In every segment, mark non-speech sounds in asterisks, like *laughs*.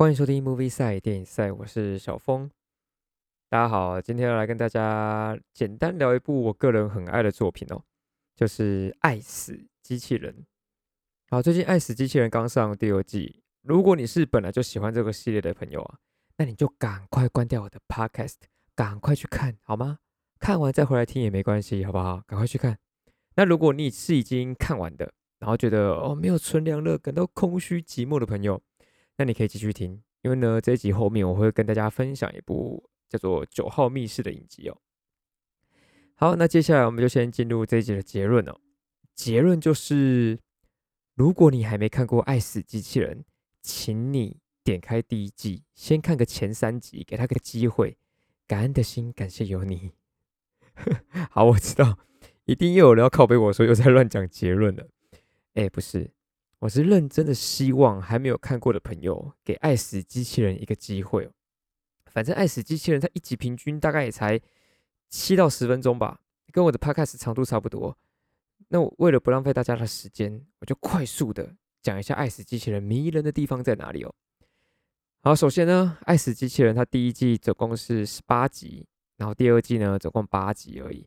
欢迎收听 Movie 赛电影赛，我是小峰。大家好，今天要来跟大家简单聊一部我个人很爱的作品哦，就是《爱死机器人》。好，最近《爱死机器人》刚上第二季，如果你是本来就喜欢这个系列的朋友啊，那你就赶快关掉我的 Podcast，赶快去看好吗？看完再回来听也没关系，好不好？赶快去看。那如果你是已经看完的，然后觉得哦没有纯良乐，感到空虚寂寞的朋友，那你可以继续听，因为呢，这一集后面我会跟大家分享一部叫做《九号密室》的影集哦。好，那接下来我们就先进入这一集的结论哦。结论就是，如果你还没看过《爱死机器人》，请你点开第一季，先看个前三集，给他个机会。感恩的心，感谢有你。*laughs* 好，我知道，一定又有人要拷贝我说又在乱讲结论了。哎，不是。我是认真的，希望还没有看过的朋友给《爱死机器人》一个机会。反正《爱死机器人》它一集平均大概也才七到十分钟吧，跟我的 podcast 长度差不多。那我为了不浪费大家的时间，我就快速的讲一下《爱死机器人》迷人的地方在哪里哦。好，首先呢，《爱死机器人》它第一季总共是十八集，然后第二季呢总共八集而已。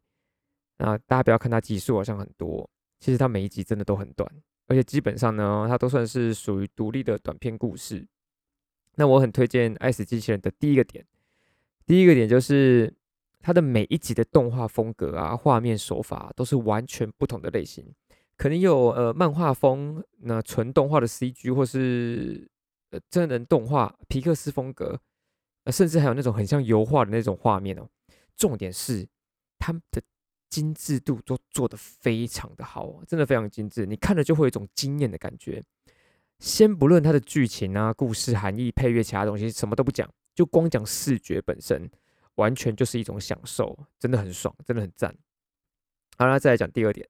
那大家不要看它集数好像很多，其实它每一集真的都很短。而且基本上呢，它都算是属于独立的短片故事。那我很推荐《爱死机器人》的第一个点，第一个点就是它的每一集的动画风格啊、画面手法都是完全不同的类型，可能有呃漫画风、那纯动画的 CG，或是呃真人动画皮克斯风格，呃甚至还有那种很像油画的那种画面哦。重点是他们的。精致度都做得非常的好，真的非常精致，你看了就会有一种惊艳的感觉。先不论它的剧情啊、故事含义、配乐其他东西，什么都不讲，就光讲视觉本身，完全就是一种享受，真的很爽，真的很赞。好了，再来讲第二点，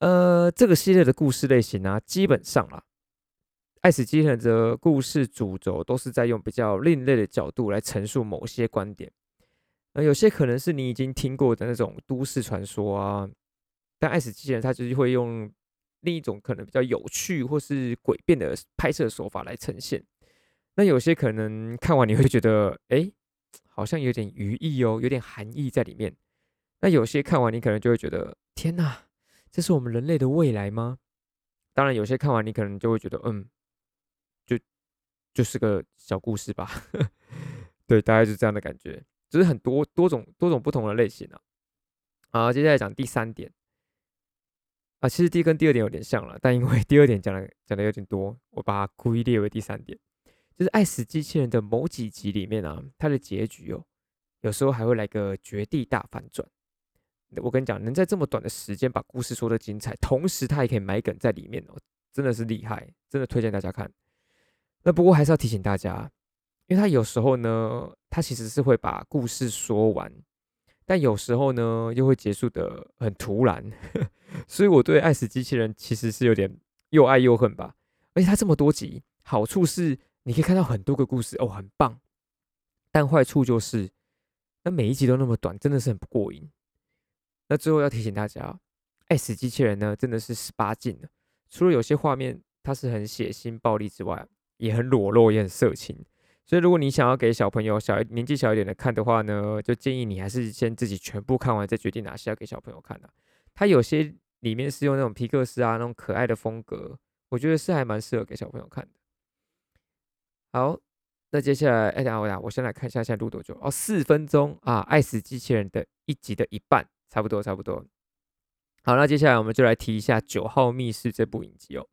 呃，这个系列的故事类型啊，基本上啊，爱死机器人的故事主轴都是在用比较另类的角度来陈述某些观点。呃，有些可能是你已经听过的那种都市传说啊，但爱死机器人它就是会用另一种可能比较有趣或是诡辩的拍摄手法来呈现。那有些可能看完你会觉得，哎，好像有点寓意哦，有点含义在里面。那有些看完你可能就会觉得，天哪，这是我们人类的未来吗？当然，有些看完你可能就会觉得，嗯，就就是个小故事吧。*laughs* 对，大概是这样的感觉。只是很多多种多种不同的类型啊。好，接下来讲第三点啊，其实第一跟第二点有点像了，但因为第二点讲的讲的有点多，我把它故意列为第三点。就是《爱死机器人》的某几集里面啊，它的结局哦，有时候还会来个绝地大反转。我跟你讲，能在这么短的时间把故事说的精彩，同时它也可以埋梗在里面哦，真的是厉害，真的推荐大家看。那不过还是要提醒大家。因为他有时候呢，他其实是会把故事说完，但有时候呢，又会结束的很突然，*laughs* 所以我对《爱死机器人》其实是有点又爱又恨吧。而且它这么多集，好处是你可以看到很多个故事哦，很棒。但坏处就是，那每一集都那么短，真的是很不过瘾。那最后要提醒大家，《爱死机器人》呢，真的是十八禁的，除了有些画面它是很血腥暴力之外，也很裸露，也很色情。所以，如果你想要给小朋友小年纪小一点的看的话呢，就建议你还是先自己全部看完，再决定哪些要给小朋友看的。它有些里面是用那种皮克斯啊那种可爱的风格，我觉得是还蛮适合给小朋友看的。好，那接下来，哎，等下，我先来看一下现在录多久哦，四分钟啊，《爱死机器人》的一集的一半，差不多，差不多。好，那接下来我们就来提一下《九号密室》这部影集哦。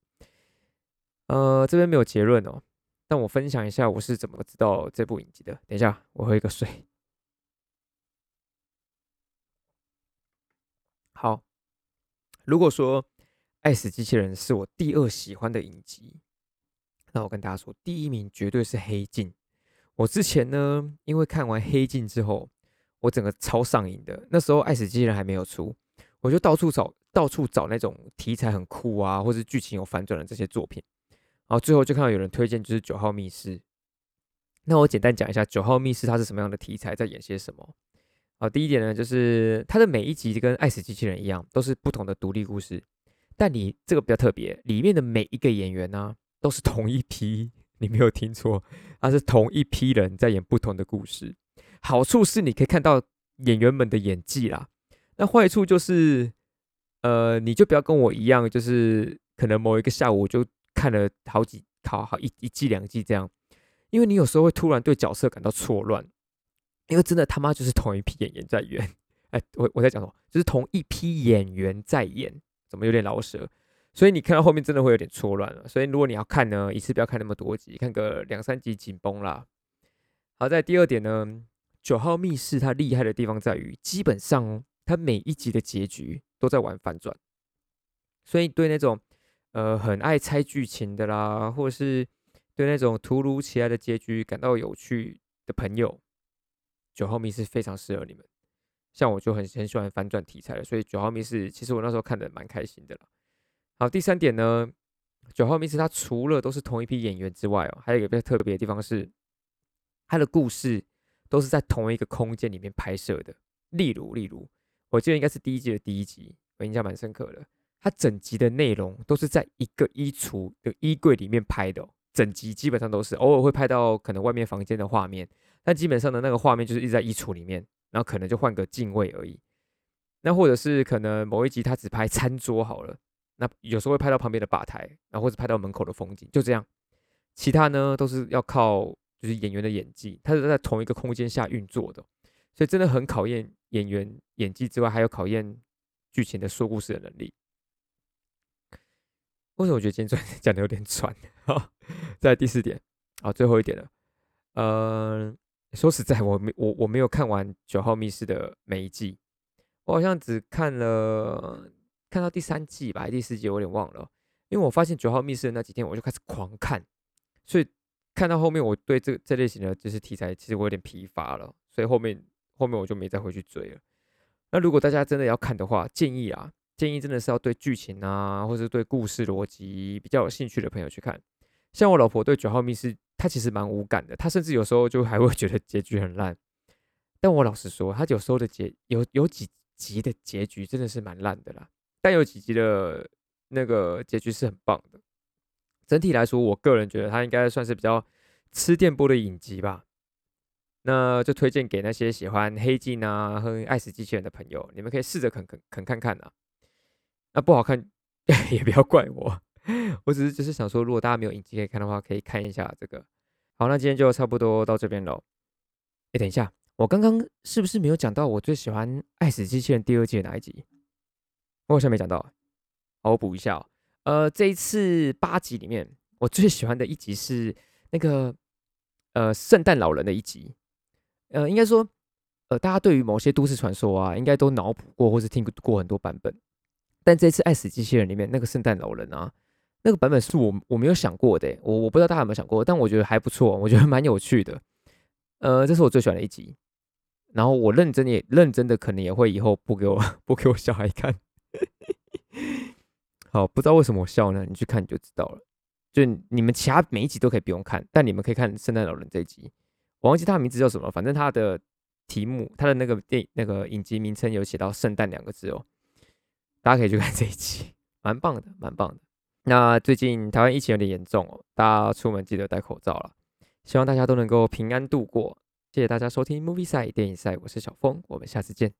呃，这边没有结论哦。但我分享一下我是怎么知道这部影集的。等一下，我喝一个水。好，如果说《爱死机器人》是我第二喜欢的影集，那我跟大家说，第一名绝对是《黑镜》。我之前呢，因为看完《黑镜》之后，我整个超上瘾的。那时候《爱死机器人》还没有出，我就到处找，到处找那种题材很酷啊，或是剧情有反转的这些作品。然后最后就看到有人推荐就是九号密室，那我简单讲一下九号密室它是什么样的题材，在演些什么。好，第一点呢，就是它的每一集跟爱死机器人一样，都是不同的独立故事。但你这个比较特别，里面的每一个演员呢，都是同一批你没有听错，它是同一批人在演不同的故事。好处是你可以看到演员们的演技啦，那坏处就是，呃，你就不要跟我一样，就是可能某一个下午就看了好几好好一一季两季这样，因为你有时候会突然对角色感到错乱，因为真的他妈就是同一批演员在演，*laughs* 哎，我我在讲什么？就是同一批演员在演，怎么有点老舍？所以你看到后面真的会有点错乱了。所以如果你要看呢，一次不要看那么多集，看个两三集紧绷啦。好在第二点呢。九号密室它厉害的地方在于，基本上它每一集的结局都在玩反转，所以对那种呃很爱猜剧情的啦，或者是对那种突如其来的结局感到有趣的朋友，九号密室非常适合你们。像我就很很喜欢反转题材的，所以九号密室其实我那时候看的蛮开心的了。好，第三点呢，九号密室它除了都是同一批演员之外哦，还有一个比较特别的地方是它的故事。都是在同一个空间里面拍摄的。例如，例如，我记得应该是第一季的第一集，我印象蛮深刻的。它整集的内容都是在一个衣橱的衣柜里面拍的，整集基本上都是，偶尔会拍到可能外面房间的画面，但基本上的那个画面就是一直在衣橱里面，然后可能就换个镜位而已。那或者是可能某一集他只拍餐桌好了，那有时候会拍到旁边的吧台，然后或者拍到门口的风景，就这样。其他呢都是要靠。就是演员的演技，他是在同一个空间下运作的，所以真的很考验演员演技之外，还有考验剧情的说故事的能力。为什么我觉得今天 *laughs* 讲的有点喘？哈，在第四点啊，最后一点了。呃，说实在，我没我我没有看完《九号密室》的每一季，我好像只看了看到第三季吧，第四季我有点忘了，因为我发现《九号密室》的那几天我就开始狂看，所以。看到后面，我对这这类型的就是题材，其实我有点疲乏了，所以后面后面我就没再回去追了。那如果大家真的要看的话，建议啊，建议真的是要对剧情啊，或者对故事逻辑比较有兴趣的朋友去看。像我老婆对九号密室，她其实蛮无感的，她甚至有时候就还会觉得结局很烂。但我老实说，她有时候的结有有几集的结局真的是蛮烂的啦，但有几集的那个结局是很棒的。整体来说，我个人觉得它应该算是比较吃电波的影集吧。那就推荐给那些喜欢黑镜啊和爱死机器人的朋友，你们可以试着啃啃啃看看啊。那不好看 *laughs* 也不要怪我，我只是就是想说，如果大家没有影集可以看的话，可以看一下这个。好，那今天就差不多到这边喽。哎，等一下，我刚刚是不是没有讲到我最喜欢爱死机器人第二季的哪一集？我好像没讲到，好，我补一下哦。呃，这一次八集里面，我最喜欢的一集是那个呃圣诞老人的一集。呃，应该说，呃，大家对于某些都市传说啊，应该都脑补过或是听过很多版本。但这次《爱死机器人》里面那个圣诞老人啊，那个版本是我我没有想过的，我我不知道大家有没有想过，但我觉得还不错，我觉得蛮有趣的。呃，这是我最喜欢的一集。然后我认真也认真的，可能也会以后播给我播给我小孩看。好，不知道为什么我笑呢？你去看你就知道了。就你们其他每一集都可以不用看，但你们可以看《圣诞老人》这一集。我忘记他的名字叫什么，反正他的题目，他的那个电那个影集名称有写到“圣诞”两个字哦。大家可以去看这一期，蛮棒的，蛮棒的。那最近台湾疫情有点严重哦，大家出门记得戴口罩了。希望大家都能够平安度过。谢谢大家收听 Movie 赛电影赛，我是小峰，我们下次见。